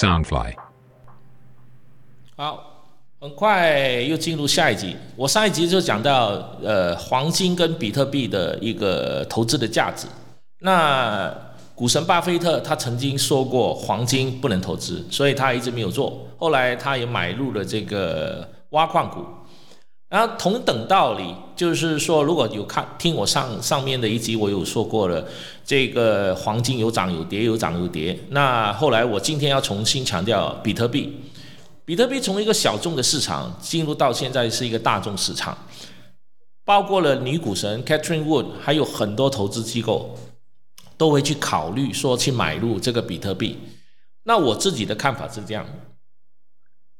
Soundfly。好，很快又进入下一集。我上一集就讲到，呃，黄金跟比特币的一个投资的价值。那股神巴菲特他曾经说过，黄金不能投资，所以他一直没有做。后来他也买入了这个挖矿股。然后同等道理，就是说，如果有看听我上上面的一集，我有说过了，这个黄金有涨有跌，有涨有跌。那后来我今天要重新强调比特币，比特币从一个小众的市场进入到现在是一个大众市场，包括了女股神 Catherine Wood，还有很多投资机构都会去考虑说去买入这个比特币。那我自己的看法是这样。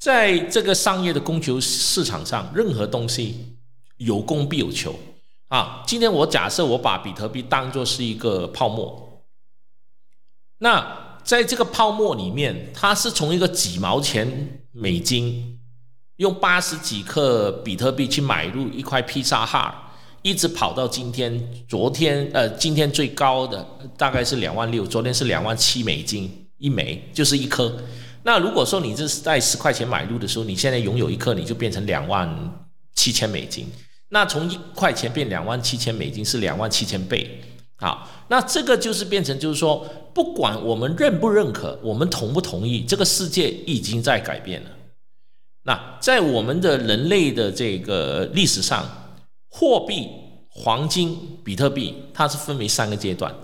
在这个商业的供求市场上，任何东西有供必有求啊。今天我假设我把比特币当作是一个泡沫，那在这个泡沫里面，它是从一个几毛钱美金，用八十几克比特币去买入一块披萨哈，一直跑到今天，昨天呃，今天最高的大概是两万六，昨天是两万七美金一枚，就是一颗。那如果说你这是在十块钱买入的时候，你现在拥有一颗，你就变成两万七千美金。那从一块钱变两万七千美金是两万七千倍。好，那这个就是变成就是说，不管我们认不认可，我们同不同意，这个世界已经在改变了。那在我们的人类的这个历史上，货币、黄金、比特币，它是分为三个阶段。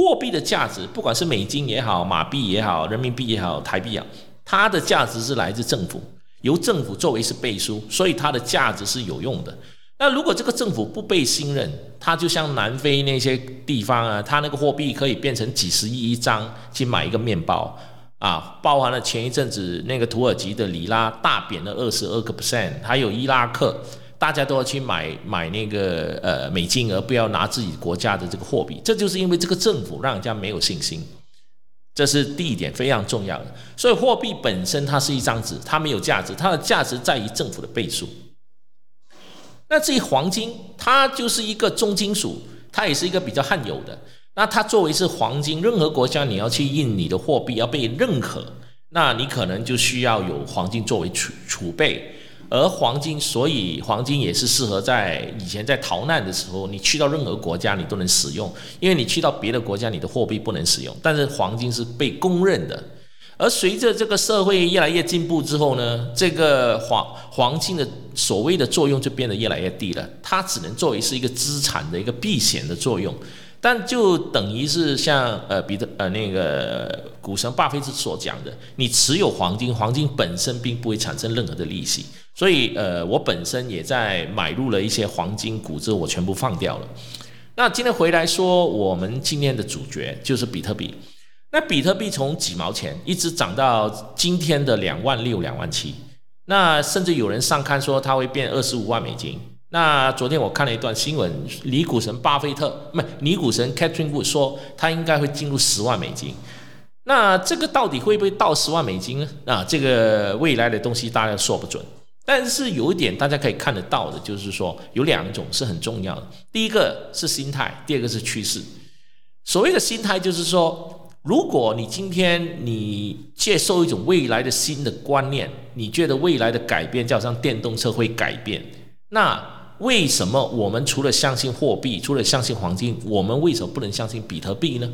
货币的价值，不管是美金也好，马币也好，人民币也好，台币啊，它的价值是来自政府，由政府作为是背书，所以它的价值是有用的。那如果这个政府不被信任，它就像南非那些地方啊，它那个货币可以变成几十亿一张去买一个面包啊，包含了前一阵子那个土耳其的里拉大贬了二十二个 percent，还有伊拉克。大家都要去买买那个呃美金，而不要拿自己国家的这个货币，这就是因为这个政府让人家没有信心，这是第一点非常重要的。所以货币本身它是一张纸，它没有价值，它的价值在于政府的倍数。那至于黄金，它就是一个重金属，它也是一个比较罕有的。那它作为是黄金，任何国家你要去印你的货币要被认可，那你可能就需要有黄金作为储储备。而黄金，所以黄金也是适合在以前在逃难的时候，你去到任何国家你都能使用，因为你去到别的国家你的货币不能使用，但是黄金是被公认的。而随着这个社会越来越进步之后呢，这个黄黄金的所谓的作用就变得越来越低了，它只能作为是一个资产的一个避险的作用。但就等于是像呃彼得呃那个股神巴菲特所讲的，你持有黄金，黄金本身并不会产生任何的利息。所以呃我本身也在买入了一些黄金股，之后我全部放掉了。那今天回来说，我们今天的主角就是比特币。那比特币从几毛钱一直涨到今天的两万六、两万七，那甚至有人上看说它会变二十五万美金。那昨天我看了一段新闻，女股神巴菲特，不，女股神 Catherine Wood 说，他应该会进入十万美金。那这个到底会不会到十万美金呢？啊，这个未来的东西大家说不准。但是有一点大家可以看得到的，就是说有两种是很重要的。第一个是心态，第二个是趋势。所谓的心态，就是说，如果你今天你接受一种未来的新的观念，你觉得未来的改变就好像电动车会改变，那。为什么我们除了相信货币，除了相信黄金，我们为什么不能相信比特币呢？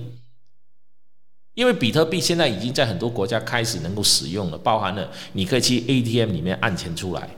因为比特币现在已经在很多国家开始能够使用了，包含了你可以去 ATM 里面按钱出来。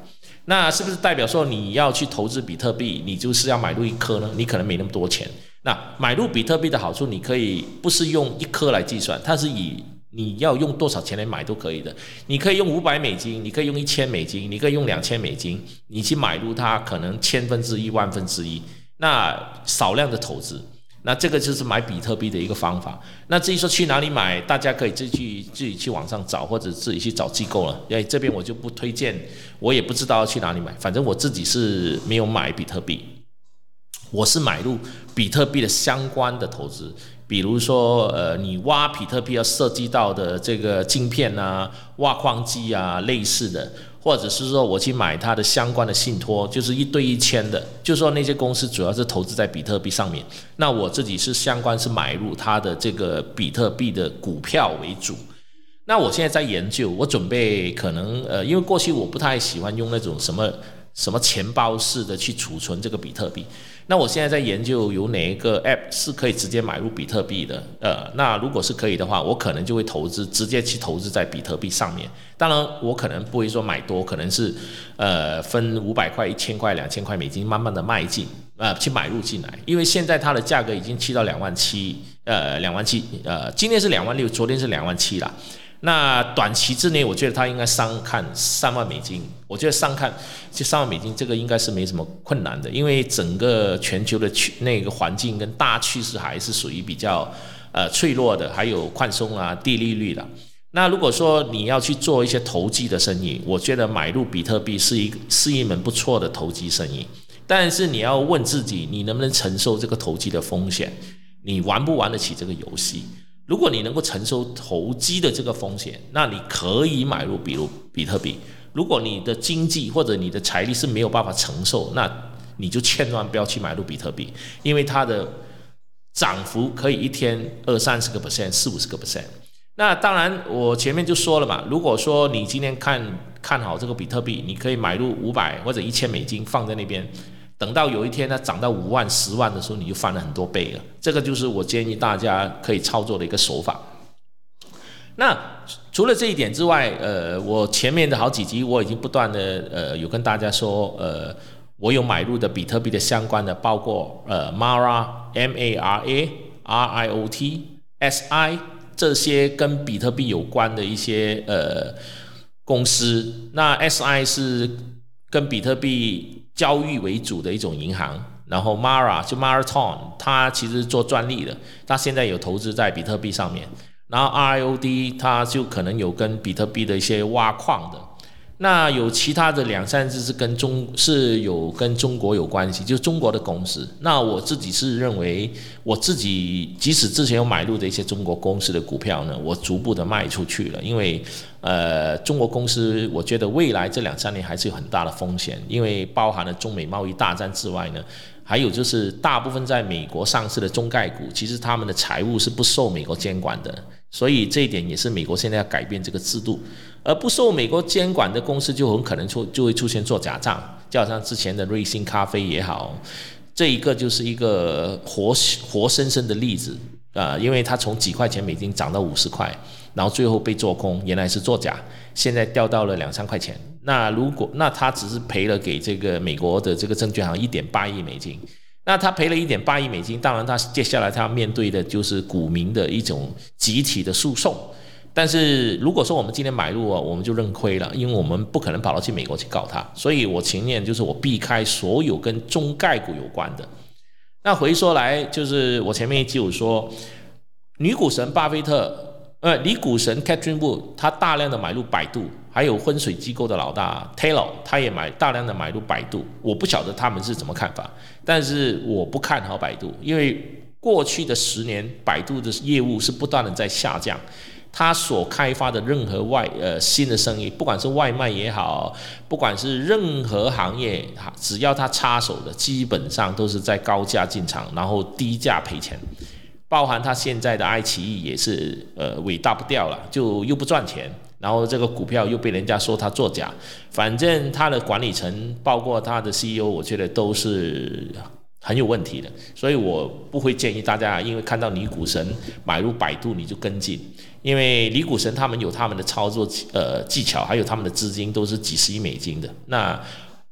那是不是代表说你要去投资比特币，你就是要买入一颗呢？你可能没那么多钱。那买入比特币的好处，你可以不是用一颗来计算，它是以。你要用多少钱来买都可以的，你可以用五百美金，你可以用一千美金，你可以用两千美金，你去买入它，可能千分之一、万分之一，那少量的投资，那这个就是买比特币的一个方法。那至于说去哪里买，大家可以自己自己去网上找，或者自己去找机构了。哎，这边我就不推荐，我也不知道要去哪里买，反正我自己是没有买比特币，我是买入比特币的相关的投资。比如说，呃，你挖比特币要涉及到的这个晶片啊、挖矿机啊类似的，或者是说我去买它的相关的信托，就是一对一签的，就说那些公司主要是投资在比特币上面，那我自己是相关是买入它的这个比特币的股票为主。那我现在在研究，我准备可能呃，因为过去我不太喜欢用那种什么什么钱包式的去储存这个比特币。那我现在在研究有哪一个 App 是可以直接买入比特币的，呃，那如果是可以的话，我可能就会投资，直接去投资在比特币上面。当然，我可能不会说买多，可能是呃分五百块、一千块、两千块美金，慢慢的迈进，呃，去买入进来。因为现在它的价格已经去到两万七，呃，两万七，呃，今天是两万六，昨天是两万七了。那短期之内，我觉得它应该上看三万美金。我觉得上看就三万美金，这个应该是没什么困难的，因为整个全球的趋那个环境跟大趋势还是属于比较呃脆弱的，还有宽松啊、低利率的。那如果说你要去做一些投机的生意，我觉得买入比特币是一是一门不错的投机生意。但是你要问自己，你能不能承受这个投机的风险？你玩不玩得起这个游戏？如果你能够承受投机的这个风险，那你可以买入，比如比特币。如果你的经济或者你的财力是没有办法承受，那你就千万不要去买入比特币，因为它的涨幅可以一天二三十个 percent，四五十个 percent。那当然，我前面就说了嘛，如果说你今天看看好这个比特币，你可以买入五百或者一千美金放在那边。等到有一天它涨到五万、十万的时候，你就翻了很多倍了。这个就是我建议大家可以操作的一个手法。那除了这一点之外，呃，我前面的好几集我已经不断的呃有跟大家说，呃，我有买入的比特币的相关的，包括呃 Mara M A R A R I O T S I 这些跟比特币有关的一些呃公司。那 S I 是跟比特币。交易为主的一种银行，然后 Mara 就 Marathon，它其实做专利的，它现在有投资在比特币上面，然后 RIOD 它就可能有跟比特币的一些挖矿的。那有其他的两三只是跟中是有跟中国有关系，就是中国的公司。那我自己是认为，我自己即使之前有买入的一些中国公司的股票呢，我逐步的卖出去了，因为呃，中国公司我觉得未来这两三年还是有很大的风险，因为包含了中美贸易大战之外呢。还有就是，大部分在美国上市的中概股，其实他们的财务是不受美国监管的，所以这一点也是美国现在要改变这个制度。而不受美国监管的公司，就很可能出就会出现做假账，就好像之前的瑞幸咖啡也好，这一个就是一个活活生生的例子啊，因为它从几块钱美金涨到五十块，然后最后被做空，原来是作假，现在掉到了两三块钱。那如果那他只是赔了给这个美国的这个证券行一点八亿美金，那他赔了一点八亿美金，当然他接下来他要面对的就是股民的一种集体的诉讼。但是如果说我们今天买入啊，我们就认亏了，因为我们不可能跑到去美国去告他，所以我情愿就是我避开所有跟中概股有关的。那回说来，就是我前面一集有说，女股神巴菲特。呃，女股神 Catherine Wood，他大量的买入百度，还有昏水机构的老大 Taylor，他也买大量的买入百度。我不晓得他们是怎么看法，但是我不看好百度，因为过去的十年，百度的业务是不断的在下降。他所开发的任何外呃新的生意，不管是外卖也好，不管是任何行业，只要他插手的，基本上都是在高价进场，然后低价赔钱。包含他现在的爱奇艺也是，呃，尾大不掉了，就又不赚钱，然后这个股票又被人家说他作假，反正他的管理层，包括他的 CEO，我觉得都是很有问题的，所以我不会建议大家，因为看到李股神买入百度你就跟进，因为李股神他们有他们的操作呃技巧，还有他们的资金都是几十亿美金的，那。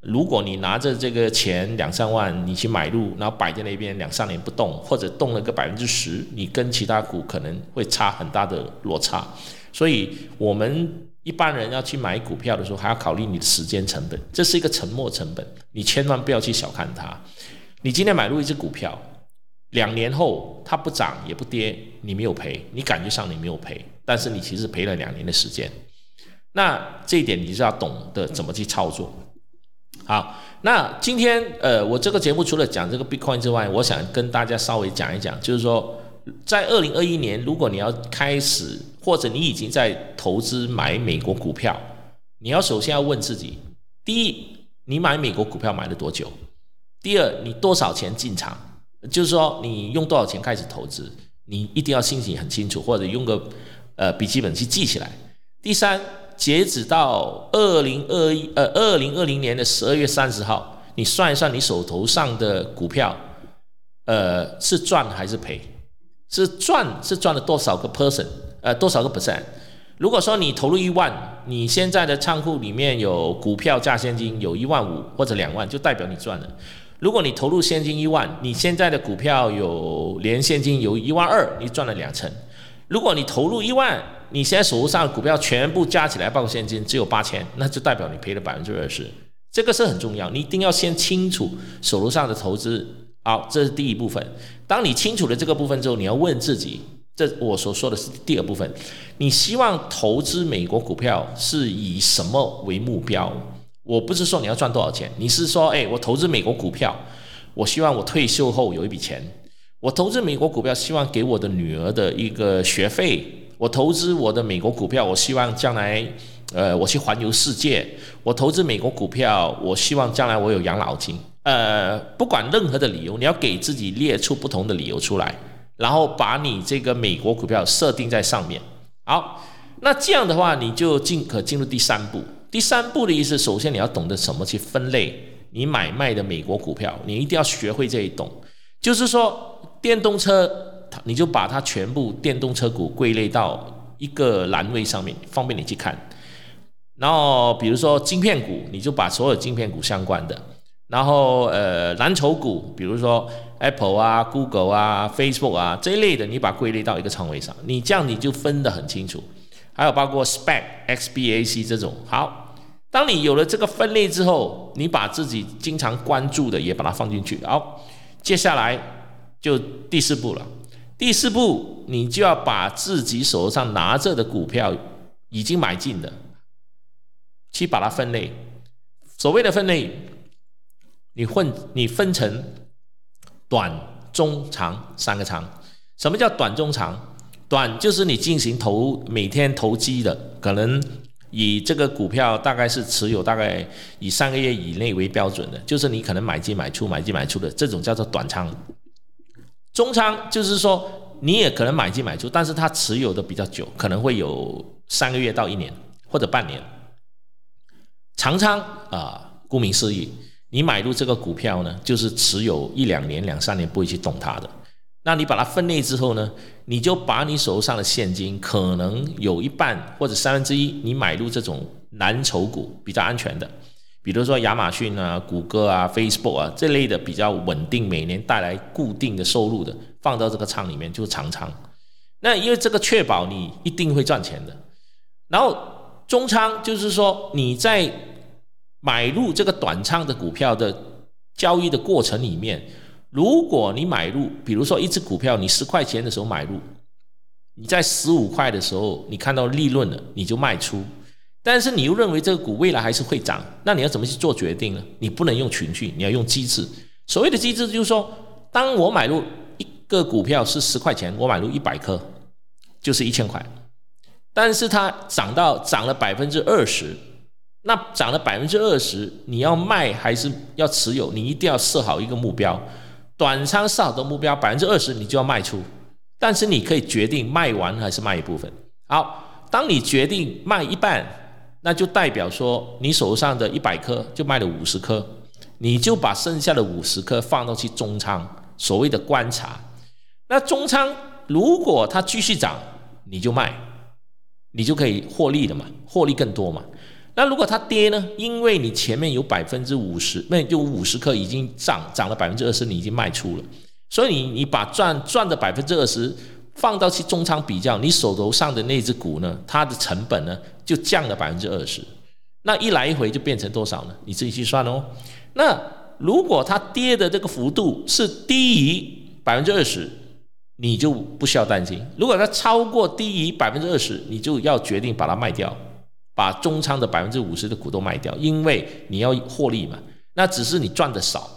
如果你拿着这个钱两三万，你去买入，然后摆在那边两三年不动，或者动了个百分之十，你跟其他股可能会差很大的落差。所以，我们一般人要去买股票的时候，还要考虑你的时间成本，这是一个沉没成本，你千万不要去小看它。你今天买入一只股票，两年后它不涨也不跌，你没有赔，你感觉上你没有赔，但是你其实赔了两年的时间。那这一点你是要懂得怎么去操作。好，那今天呃，我这个节目除了讲这个 Bitcoin 之外，我想跟大家稍微讲一讲，就是说，在二零二一年，如果你要开始，或者你已经在投资买美国股票，你要首先要问自己：第一，你买美国股票买了多久？第二，你多少钱进场？就是说，你用多少钱开始投资？你一定要心情很清楚，或者用个呃笔记本去记起来。第三，截止到二零二一呃二零二零年的十二月三十号，你算一算你手头上的股票，呃，是赚还是赔？是赚是赚了多少个 percent？呃，多少个 percent？如果说你投入一万，你现在的仓库里面有股票加现金有一万五或者两万，就代表你赚了。如果你投入现金一万，你现在的股票有连现金有一万二，你赚了两成。如果你投入一万，你现在手头上的股票全部加起来包括现金只有八千，那就代表你赔了百分之二十。这个是很重要，你一定要先清楚手头上的投资。好，这是第一部分。当你清楚了这个部分之后，你要问自己。这我所说的是第二部分，你希望投资美国股票是以什么为目标？我不是说你要赚多少钱，你是说，哎，我投资美国股票，我希望我退休后有一笔钱。我投资美国股票，希望给我的女儿的一个学费。我投资我的美国股票，我希望将来，呃，我去环游世界。我投资美国股票，我希望将来我有养老金。呃，不管任何的理由，你要给自己列出不同的理由出来。然后把你这个美国股票设定在上面，好，那这样的话你就进可进入第三步。第三步的意思，首先你要懂得怎么去分类你买卖的美国股票，你一定要学会这一懂。就是说，电动车，你就把它全部电动车股归类到一个栏位上面，方便你去看。然后，比如说晶片股，你就把所有晶片股相关的。然后，呃，蓝筹股，比如说 Apple 啊、Google 啊、Facebook 啊这一类的，你把归类到一个仓位上，你这样你就分得很清楚。还有包括 SPAC、XBAC 这种。好，当你有了这个分类之后，你把自己经常关注的也把它放进去。好，接下来就第四步了。第四步，你就要把自己手上拿着的股票已经买进的，去把它分类。所谓的分类。你混，你分成短、中、长三个长。什么叫短、中、长？短就是你进行投每天投机的，可能以这个股票大概是持有大概以三个月以内为标准的，就是你可能买进买出买进买出的这种叫做短仓。中仓就是说你也可能买进买出，但是它持有的比较久，可能会有三个月到一年或者半年。长仓啊，顾名思义。你买入这个股票呢，就是持有一两年、两三年不会去动它的。那你把它分类之后呢，你就把你手上的现金可能有一半或者三分之一，你买入这种蓝筹股比较安全的，比如说亚马逊啊、谷歌啊、Facebook 啊这类的比较稳定，每年带来固定的收入的，放到这个仓里面就是长仓。那因为这个确保你一定会赚钱的。然后中仓就是说你在。买入这个短仓的股票的交易的过程里面，如果你买入，比如说一只股票，你十块钱的时候买入，你在十五块的时候你看到利润了，你就卖出。但是你又认为这个股未来还是会涨，那你要怎么去做决定呢？你不能用群序，你要用机制。所谓的机制就是说，当我买入一个股票是十块钱，我买入一百颗，就是一千块。但是它涨到涨了百分之二十。那涨了百分之二十，你要卖还是要持有？你一定要设好一个目标，短仓设好的目标百分之二十，你就要卖出。但是你可以决定卖完还是卖一部分。好，当你决定卖一半，那就代表说你手上的一百颗就卖了五十颗，你就把剩下的五十颗放到去中仓，所谓的观察。那中仓如果它继续涨，你就卖，你就可以获利了嘛，获利更多嘛。那如果它跌呢？因为你前面有百分之五十，那就五十克已经涨涨了百分之二十，你已经卖出了，所以你你把赚赚的百分之二十放到去中仓比较，你手头上的那只股呢，它的成本呢就降了百分之二十，那一来一回就变成多少呢？你自己去算哦。那如果它跌的这个幅度是低于百分之二十，你就不需要担心；如果它超过低于百分之二十，你就要决定把它卖掉。把中仓的百分之五十的股都卖掉，因为你要获利嘛。那只是你赚的少。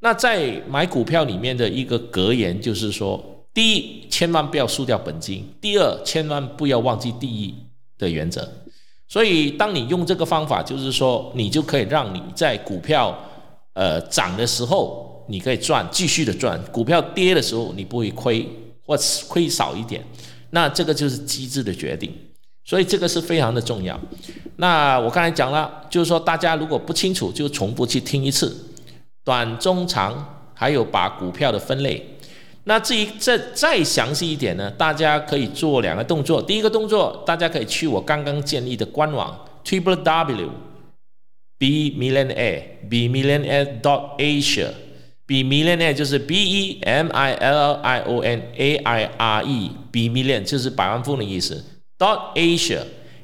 那在买股票里面的一个格言就是说：第一，千万不要输掉本金；第二，千万不要忘记第一的原则。所以，当你用这个方法，就是说，你就可以让你在股票呃涨的时候，你可以赚，继续的赚；股票跌的时候，你不会亏或亏少一点。那这个就是机智的决定。所以这个是非常的重要。那我刚才讲了，就是说大家如果不清楚，就重复去听一次，短、中、长，还有把股票的分类。那至于再再详细一点呢，大家可以做两个动作。第一个动作，大家可以去我刚刚建立的官网 triple w b millionaire b millionaire dot asia b millionaire 就是 b e m i l i o n a i r e b million 就是百万富翁的意思。Dot asia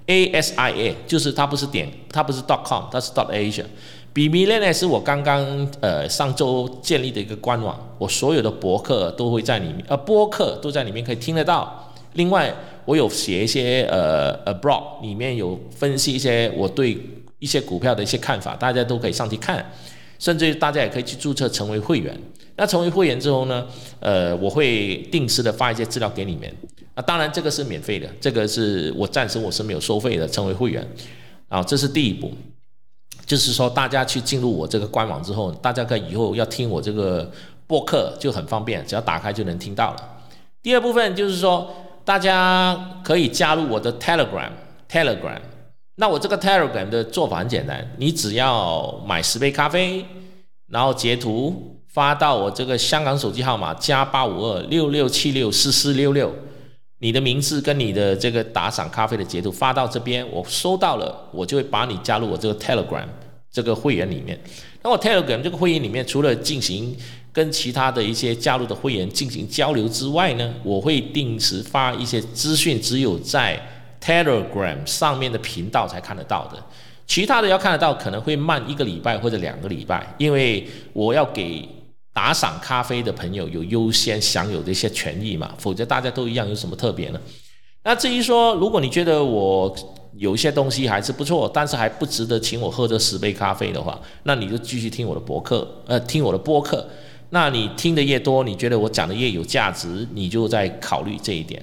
a s i a 就是它不是点，它不是 dot com，它是 dot asia。比米链呢是我刚刚呃上周建立的一个官网，我所有的博客都会在里面，呃播客都在里面可以听得到。另外我有写一些呃呃 blog，里面有分析一些我对一些股票的一些看法，大家都可以上去看。甚至大家也可以去注册成为会员。那成为会员之后呢，呃我会定时的发一些资料给你们。那当然这个是免费的，这个是我暂时我是没有收费的，成为会员。啊，这是第一步。就是说，大家去进入我这个官网之后，大家可以以后要听我这个播客就很方便，只要打开就能听到了。第二部分就是说，大家可以加入我的 Telegram，Telegram。那我这个 Telegram 的做法很简单，你只要买十杯咖啡，然后截图发到我这个香港手机号码加八五二六六七六四四六六，你的名字跟你的这个打赏咖啡的截图发到这边，我收到了，我就会把你加入我这个 Telegram。这个会员里面，那我 Telegram 这个会员里面，除了进行跟其他的一些加入的会员进行交流之外呢，我会定时发一些资讯，只有在 Telegram 上面的频道才看得到的，其他的要看得到可能会慢一个礼拜或者两个礼拜，因为我要给打赏咖啡的朋友有优先享有的一些权益嘛，否则大家都一样，有什么特别呢？那至于说，如果你觉得我，有一些东西还是不错，但是还不值得请我喝这十杯咖啡的话，那你就继续听我的博客，呃，听我的播客。那你听的越多，你觉得我讲的越有价值，你就在考虑这一点。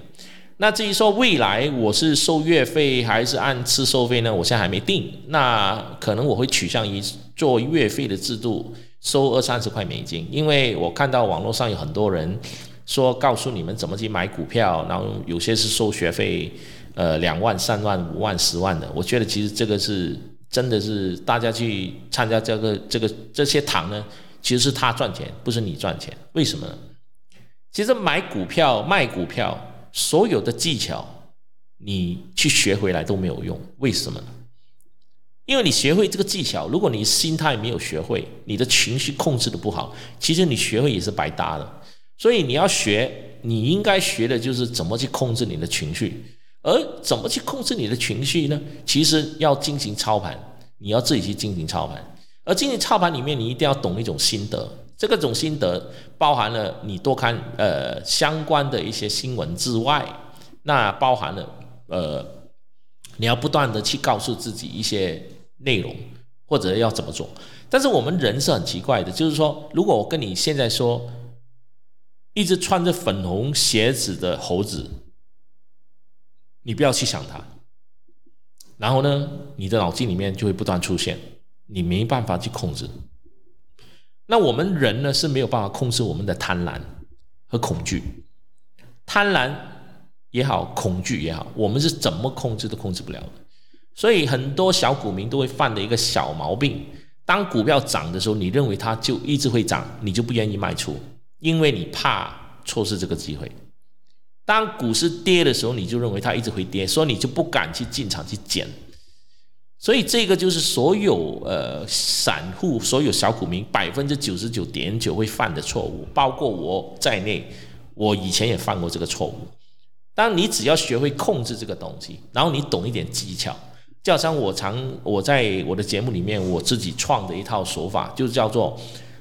那至于说未来我是收月费还是按次收费呢？我现在还没定。那可能我会取向于做月费的制度，收二三十块美金，因为我看到网络上有很多人说告诉你们怎么去买股票，然后有些是收学费。呃，两万、三万、五万、十万的，我觉得其实这个是真的是大家去参加这个这个这些堂呢，其实是他赚钱，不是你赚钱。为什么呢？其实买股票、卖股票，所有的技巧你去学回来都没有用。为什么呢？因为你学会这个技巧，如果你心态没有学会，你的情绪控制的不好，其实你学会也是白搭的。所以你要学，你应该学的就是怎么去控制你的情绪。而怎么去控制你的情绪呢？其实要进行操盘，你要自己去进行操盘。而进行操盘里面，你一定要懂一种心得。这个种心得包含了你多看呃相关的一些新闻之外，那包含了呃你要不断的去告诉自己一些内容，或者要怎么做。但是我们人是很奇怪的，就是说，如果我跟你现在说，一只穿着粉红鞋子的猴子。你不要去想它，然后呢，你的脑筋里面就会不断出现，你没办法去控制。那我们人呢是没有办法控制我们的贪婪和恐惧，贪婪也好，恐惧也好，我们是怎么控制都控制不了的。所以很多小股民都会犯的一个小毛病：当股票涨的时候，你认为它就一直会涨，你就不愿意卖出，因为你怕错失这个机会。当股市跌的时候，你就认为它一直会跌，所以你就不敢去进场去捡。所以这个就是所有呃散户、所有小股民百分之九十九点九会犯的错误，包括我在内，我以前也犯过这个错误。当你只要学会控制这个东西，然后你懂一点技巧，就好像我常我在我的节目里面我自己创的一套手法，就是叫做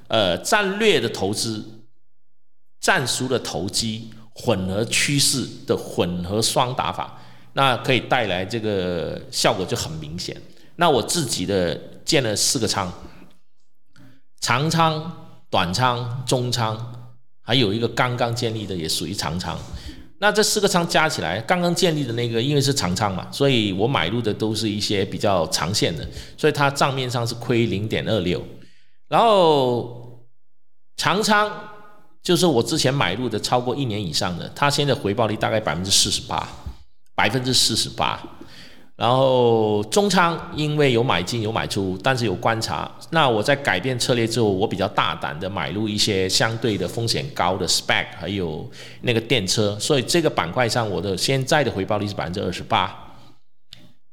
呃战略的投资、战术的投机。混合趋势的混合双打法，那可以带来这个效果就很明显。那我自己的建了四个仓，长仓、短仓、中仓，还有一个刚刚建立的也属于长仓。那这四个仓加起来，刚刚建立的那个因为是长仓嘛，所以我买入的都是一些比较长线的，所以它账面上是亏零点二六。然后长仓。就是我之前买入的超过一年以上的，它现在回报率大概百分之四十八，百分之四十八。然后中仓因为有买进有买出，但是有观察。那我在改变策略之后，我比较大胆的买入一些相对的风险高的 spec，还有那个电车。所以这个板块上，我的现在的回报率是百分之二十八。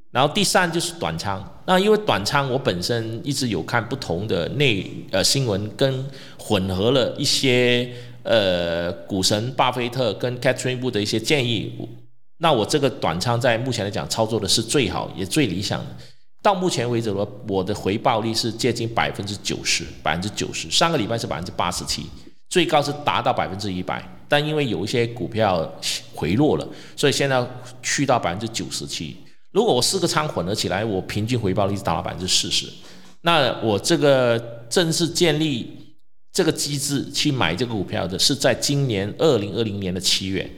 然后第三就是短仓。那因为短仓，我本身一直有看不同的内呃新闻，跟混合了一些呃股神巴菲特跟 Catherine Wood 的一些建议。那我这个短仓在目前来讲操作的是最好也最理想的。到目前为止，我我的回报率是接近百分之九十，百分之九十。上个礼拜是百分之八十七，最高是达到百分之一百。但因为有一些股票回落了，所以现在去到百分之九十七。如果我四个仓混合起来，我平均回报率是达到百分之四十。那我这个正式建立这个机制去买这个股票的，是在今年二零二零年的七月。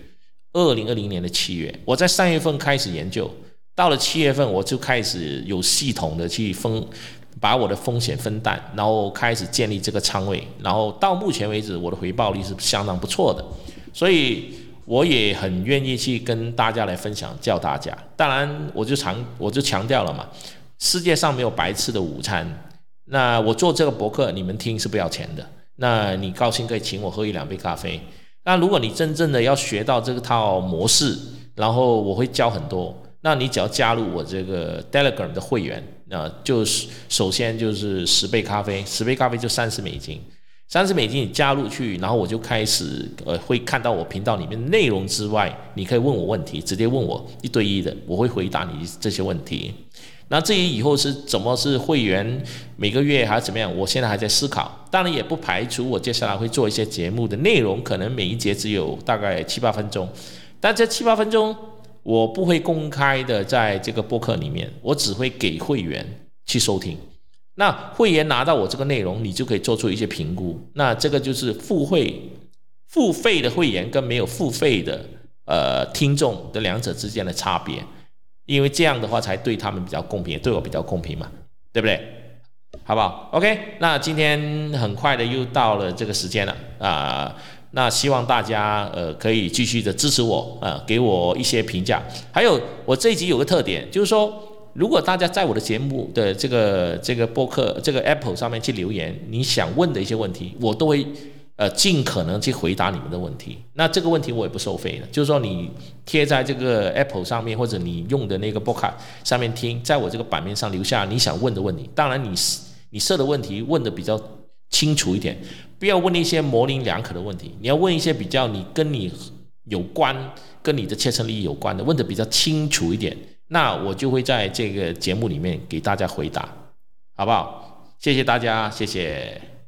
二零二零年的七月，我在三月份开始研究，到了七月份我就开始有系统的去分，把我的风险分担，然后开始建立这个仓位，然后到目前为止我的回报率是相当不错的，所以我也很愿意去跟大家来分享，教大家。当然，我就强我就强调了嘛，世界上没有白吃的午餐。那我做这个博客，你们听是不要钱的，那你高兴可以请我喝一两杯咖啡。那如果你真正的要学到这个套模式，然后我会教很多。那你只要加入我这个 Telegram 的会员，那就是首先就是十杯咖啡，十杯咖啡就三十美金，三十美金你加入去，然后我就开始呃会看到我频道里面内容之外，你可以问我问题，直接问我一对一的，我会回答你这些问题。那至于以后是怎么是会员每个月还是怎么样，我现在还在思考。当然也不排除我接下来会做一些节目的内容，可能每一节只有大概七八分钟，但这七八分钟我不会公开的在这个播客里面，我只会给会员去收听。那会员拿到我这个内容，你就可以做出一些评估。那这个就是付费付费的会员跟没有付费的呃听众的两者之间的差别。因为这样的话才对他们比较公平，对我比较公平嘛，对不对？好不好？OK，那今天很快的又到了这个时间了啊，那希望大家呃可以继续的支持我啊，给我一些评价。还有我这一集有个特点，就是说如果大家在我的节目的这个这个播客这个 Apple 上面去留言，你想问的一些问题，我都会。呃，尽可能去回答你们的问题。那这个问题我也不收费的，就是说你贴在这个 Apple 上面，或者你用的那个 b o k 上面听，在我这个版面上留下你想问的问题。当然，你你设的问题问的比较清楚一点，不要问一些模棱两可的问题。你要问一些比较你跟你有关、跟你的切身利益有关的，问的比较清楚一点，那我就会在这个节目里面给大家回答，好不好？谢谢大家，谢谢。